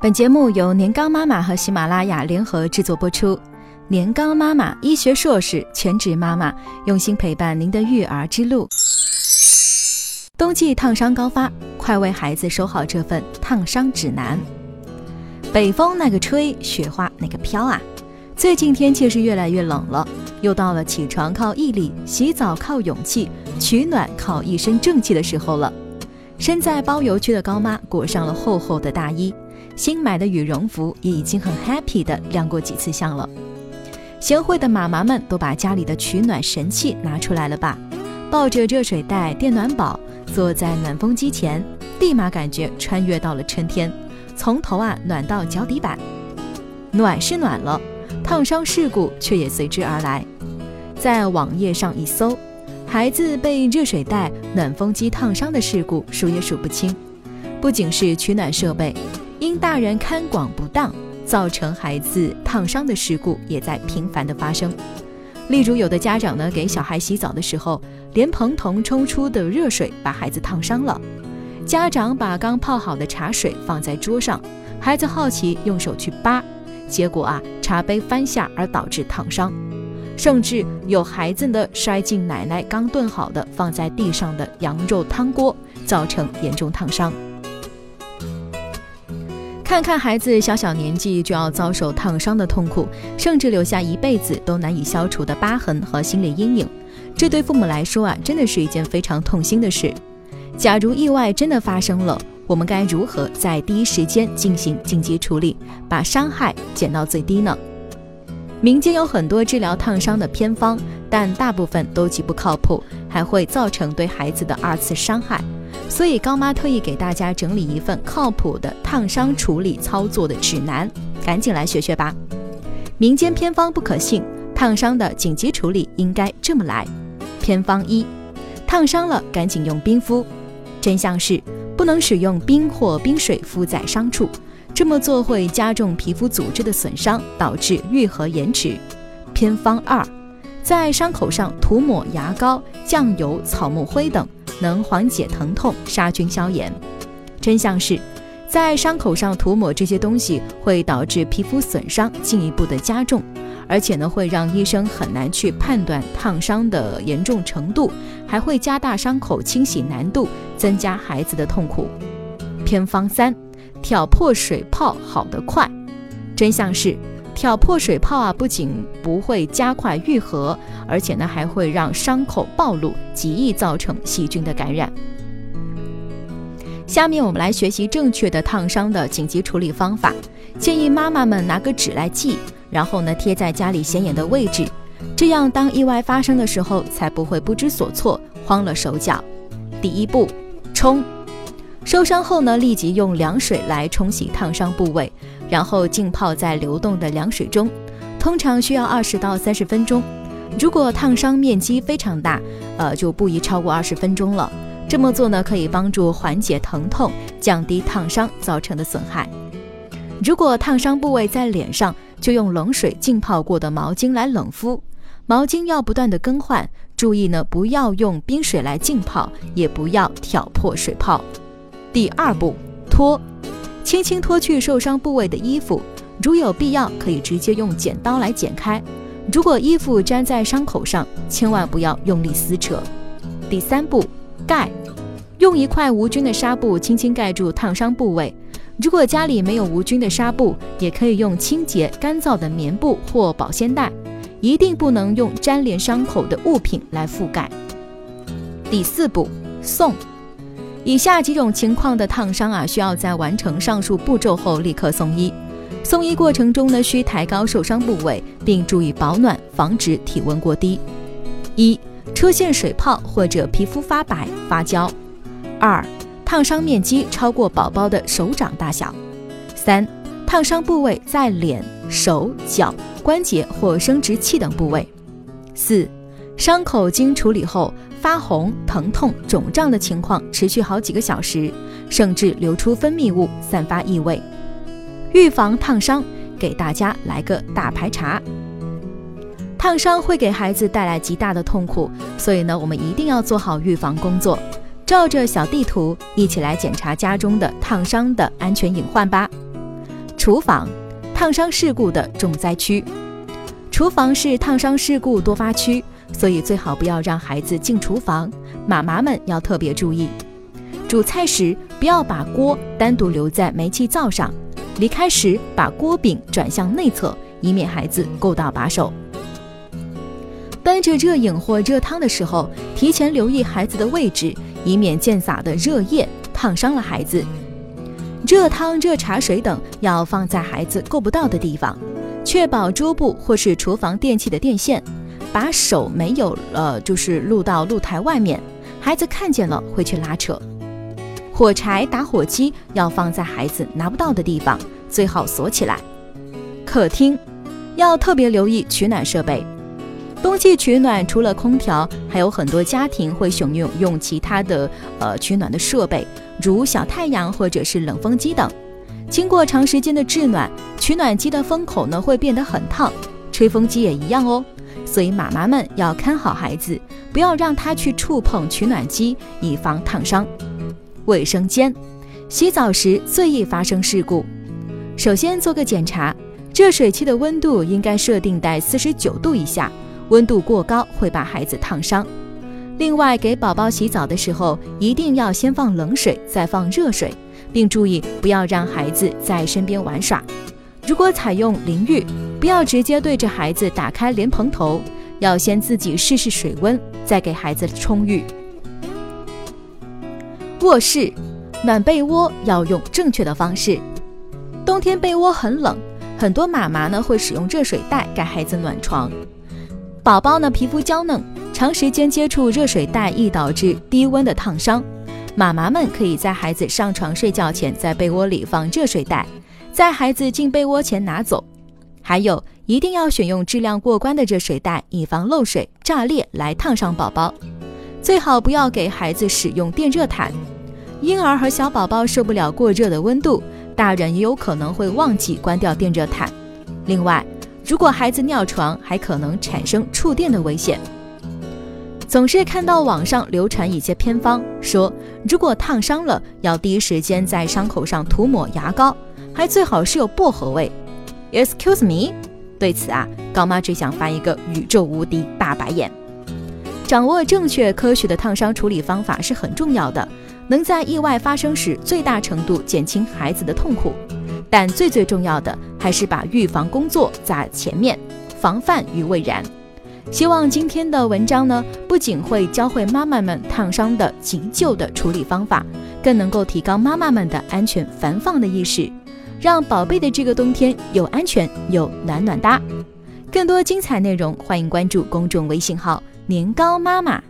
本节目由年糕妈妈和喜马拉雅联合制作播出。年糕妈妈，医学硕士，全职妈妈，用心陪伴您的育儿之路。冬季烫伤高发，快为孩子收好这份烫伤指南。北风那个吹，雪花那个飘啊！最近天气是越来越冷了，又到了起床靠毅力、洗澡靠勇气、取暖靠一身正气的时候了。身在包邮区的高妈裹上了厚厚的大衣，新买的羽绒服也已经很 happy 的晾过几次相了。贤惠的妈妈们都把家里的取暖神器拿出来了吧？抱着热水袋、电暖宝，坐在暖风机前，立马感觉穿越到了春天，从头啊暖到脚底板。暖是暖了，烫伤事故却也随之而来。在网页上一搜。孩子被热水袋、暖风机烫伤的事故数也数不清，不仅是取暖设备，因大人看管不当造成孩子烫伤的事故也在频繁的发生。例如，有的家长呢给小孩洗澡的时候，连蓬头冲出的热水把孩子烫伤了；家长把刚泡好的茶水放在桌上，孩子好奇用手去扒，结果啊茶杯翻下而导致烫伤。甚至有孩子的摔进奶奶刚炖好的放在地上的羊肉汤锅，造成严重烫伤。看看孩子小小年纪就要遭受烫伤的痛苦，甚至留下一辈子都难以消除的疤痕和心理阴影，这对父母来说啊，真的是一件非常痛心的事。假如意外真的发生了，我们该如何在第一时间进行紧急处理，把伤害减到最低呢？民间有很多治疗烫伤的偏方，但大部分都极不靠谱，还会造成对孩子的二次伤害。所以高妈特意给大家整理一份靠谱的烫伤处理操作的指南，赶紧来学学吧。民间偏方不可信，烫伤的紧急处理应该这么来。偏方一：烫伤了赶紧用冰敷。真相是不能使用冰或冰水敷在伤处。这么做会加重皮肤组织的损伤，导致愈合延迟。偏方二，在伤口上涂抹牙膏、酱油、草木灰等，能缓解疼痛、杀菌消炎。真相是，在伤口上涂抹这些东西会导致皮肤损伤进一步的加重，而且呢会让医生很难去判断烫伤的严重程度，还会加大伤口清洗难度，增加孩子的痛苦。偏方三。挑破水泡好得快，真相是挑破水泡啊，不仅不会加快愈合，而且呢还会让伤口暴露，极易造成细菌的感染。下面我们来学习正确的烫伤的紧急处理方法，建议妈妈们拿个纸来记，然后呢贴在家里显眼的位置，这样当意外发生的时候才不会不知所措，慌了手脚。第一步，冲。受伤后呢，立即用凉水来冲洗烫伤部位，然后浸泡在流动的凉水中，通常需要二十到三十分钟。如果烫伤面积非常大，呃，就不宜超过二十分钟了。这么做呢，可以帮助缓解疼痛，降低烫伤造成的损害。如果烫伤部位在脸上，就用冷水浸泡过的毛巾来冷敷，毛巾要不断的更换，注意呢，不要用冰水来浸泡，也不要挑破水泡。第二步，脱，轻轻脱去受伤部位的衣服，如有必要，可以直接用剪刀来剪开。如果衣服粘在伤口上，千万不要用力撕扯。第三步，盖，用一块无菌的纱布轻轻盖住烫伤部位。如果家里没有无菌的纱布，也可以用清洁干燥的棉布或保鲜袋，一定不能用粘连伤口的物品来覆盖。第四步，送。以下几种情况的烫伤啊，需要在完成上述步骤后立刻送医。送医过程中呢，需抬高受伤部位，并注意保暖，防止体温过低。一、出现水泡或者皮肤发白发焦；二、烫伤面积超过宝宝的手掌大小；三、烫伤部位在脸、手脚、关节或生殖器等部位；四、伤口经处理后。发红、疼痛、肿胀的情况持续好几个小时，甚至流出分泌物、散发异味。预防烫伤，给大家来个大排查。烫伤会给孩子带来极大的痛苦，所以呢，我们一定要做好预防工作。照着小地图，一起来检查家中的烫伤的安全隐患吧。厨房，烫伤事故的重灾区。厨房是烫伤事故多发区，所以最好不要让孩子进厨房。妈妈们要特别注意，煮菜时不要把锅单独留在煤气灶上，离开时把锅柄转向内侧，以免孩子够到把手。端着热饮或热汤的时候，提前留意孩子的位置，以免溅洒的热液烫伤了孩子。热汤、热茶水等要放在孩子够不到的地方，确保桌布或是厨房电器的电线，把手没有了就是露到露台外面，孩子看见了会去拉扯。火柴、打火机要放在孩子拿不到的地方，最好锁起来。客厅要特别留意取暖设备。冬季取暖除了空调，还有很多家庭会选用用其他的呃取暖的设备，如小太阳或者是冷风机等。经过长时间的制暖，取暖机的风口呢会变得很烫，吹风机也一样哦。所以妈妈们要看好孩子，不要让他去触碰取暖机，以防烫伤。卫生间，洗澡时最易发生事故。首先做个检查，热水器的温度应该设定在四十九度以下。温度过高会把孩子烫伤。另外，给宝宝洗澡的时候，一定要先放冷水，再放热水，并注意不要让孩子在身边玩耍。如果采用淋浴，不要直接对着孩子打开莲蓬头，要先自己试试水温，再给孩子冲浴。卧室暖被窝要用正确的方式。冬天被窝很冷，很多妈妈呢会使用热水袋给孩子暖床。宝宝呢，皮肤娇嫩，长时间接触热水袋易导致低温的烫伤。妈妈们可以在孩子上床睡觉前，在被窝里放热水袋，在孩子进被窝前拿走。还有，一定要选用质量过关的热水袋，以防漏水、炸裂来烫伤宝宝。最好不要给孩子使用电热毯，婴儿和小宝宝受不了过热的温度，大人也有可能会忘记关掉电热毯。另外，如果孩子尿床，还可能产生触电的危险。总是看到网上流传一些偏方，说如果烫伤了，要第一时间在伤口上涂抹牙膏，还最好是有薄荷味。Excuse me，对此啊，高妈只想发一个宇宙无敌大白眼。掌握正确科学的烫伤处理方法是很重要的，能在意外发生时最大程度减轻孩子的痛苦。但最最重要的还是把预防工作在前面，防范于未然。希望今天的文章呢，不仅会教会妈妈们烫伤的急救的处理方法，更能够提高妈妈们的安全防放的意识，让宝贝的这个冬天又安全又暖暖哒。更多精彩内容，欢迎关注公众微信号“年糕妈妈”。